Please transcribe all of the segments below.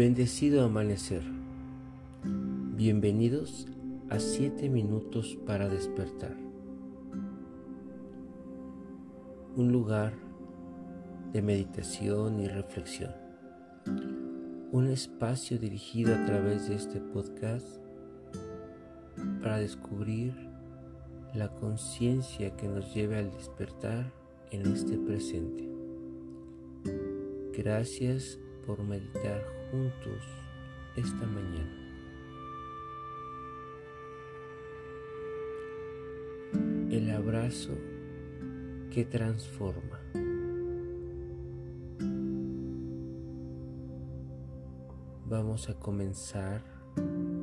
Bendecido amanecer. Bienvenidos a 7 minutos para despertar. Un lugar de meditación y reflexión. Un espacio dirigido a través de este podcast para descubrir la conciencia que nos lleve al despertar en este presente. Gracias por meditar juntos esta mañana. El abrazo que transforma. Vamos a comenzar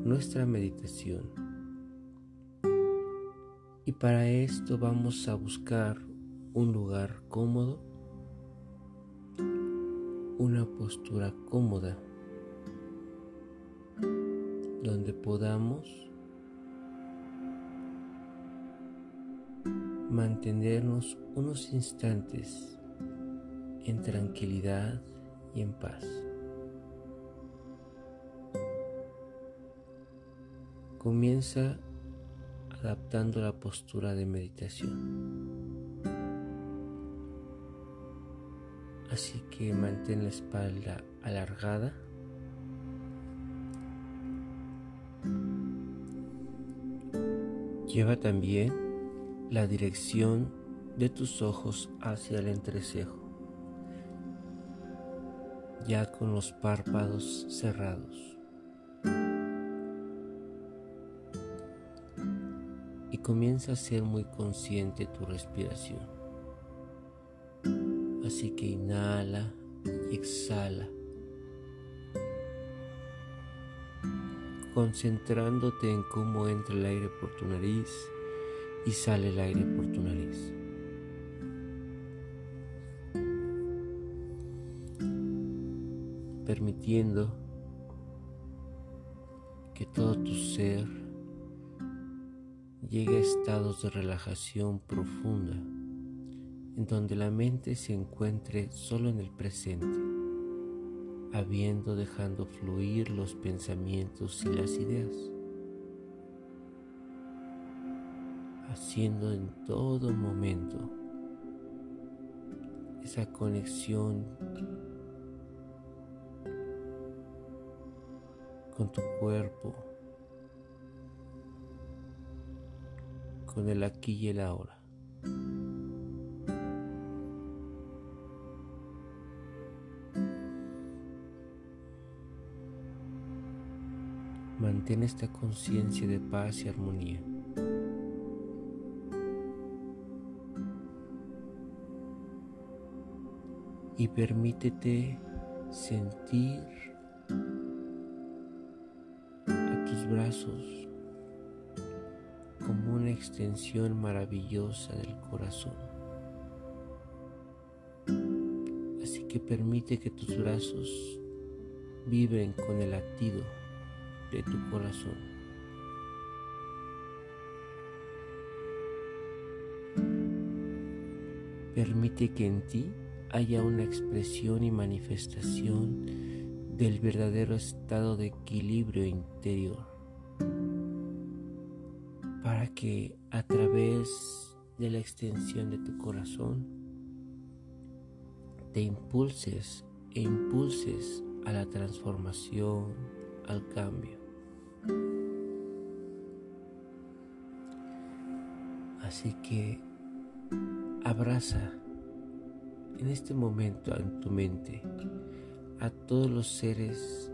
nuestra meditación. Y para esto vamos a buscar un lugar cómodo, una postura cómoda, donde podamos mantenernos unos instantes en tranquilidad y en paz. Comienza adaptando la postura de meditación. Así que mantén la espalda alargada. Lleva también la dirección de tus ojos hacia el entrecejo, ya con los párpados cerrados. y comienza a ser muy consciente tu respiración. Así que inhala y exhala, concentrándote en cómo entra el aire por tu nariz y sale el aire por tu nariz. Permitiendo que todo tu ser llegue a estados de relajación profunda, en donde la mente se encuentre solo en el presente, habiendo dejando fluir los pensamientos y las ideas, haciendo en todo momento esa conexión con tu cuerpo, con el aquí y el ahora. Mantén esta conciencia de paz y armonía. Y permítete sentir a tus brazos como una extensión maravillosa del corazón. Así que permite que tus brazos vibren con el latido de tu corazón. Permite que en ti haya una expresión y manifestación del verdadero estado de equilibrio interior para que a través de la extensión de tu corazón te impulses e impulses a la transformación, al cambio. Así que abraza en este momento en tu mente a todos los seres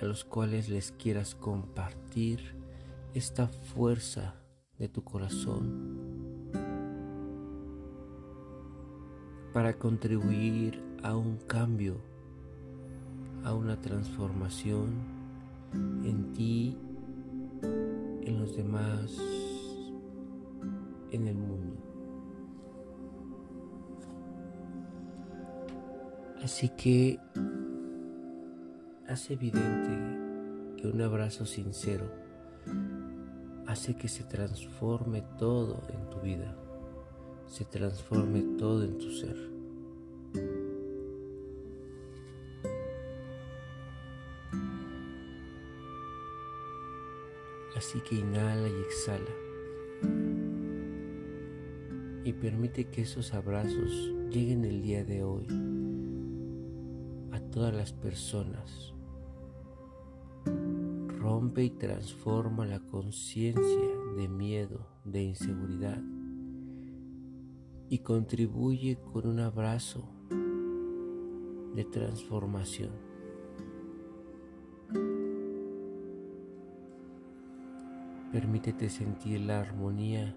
a los cuales les quieras compartir esta fuerza de tu corazón para contribuir a un cambio, a una transformación en ti, en los demás, en el mundo. Así que hace evidente que un abrazo sincero hace que se transforme todo en tu vida, se transforme todo en tu ser. Así que inhala y exhala. Y permite que esos abrazos lleguen el día de hoy a todas las personas. Rompe y transforma la conciencia de miedo, de inseguridad y contribuye con un abrazo de transformación. Permítete sentir la armonía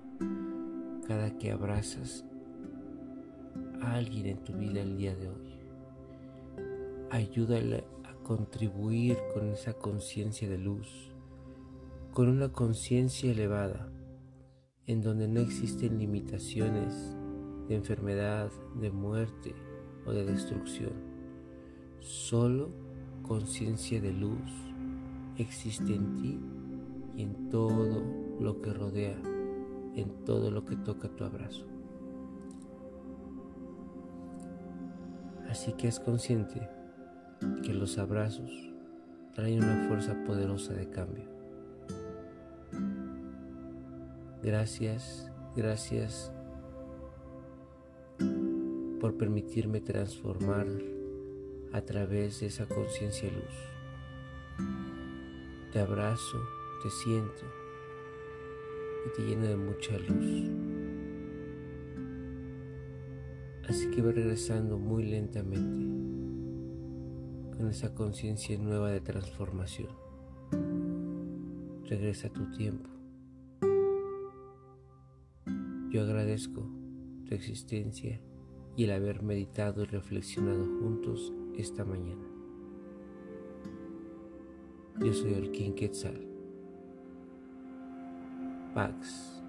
cada que abrazas a alguien en tu vida el día de hoy. Ayúdale a contribuir con esa conciencia de luz, con una conciencia elevada, en donde no existen limitaciones de enfermedad, de muerte o de destrucción. Solo conciencia de luz existe en ti y en todo lo que rodea, en todo lo que toca tu abrazo. Así que es consciente que los abrazos traen una fuerza poderosa de cambio. Gracias, gracias por permitirme transformar a través de esa conciencia luz. Te abrazo, te siento y te lleno de mucha luz. Así que voy regresando muy lentamente con esa conciencia nueva de transformación. Regresa tu tiempo. Yo agradezco tu existencia y el haber meditado y reflexionado juntos esta mañana. Yo soy el King Quetzal. bugs.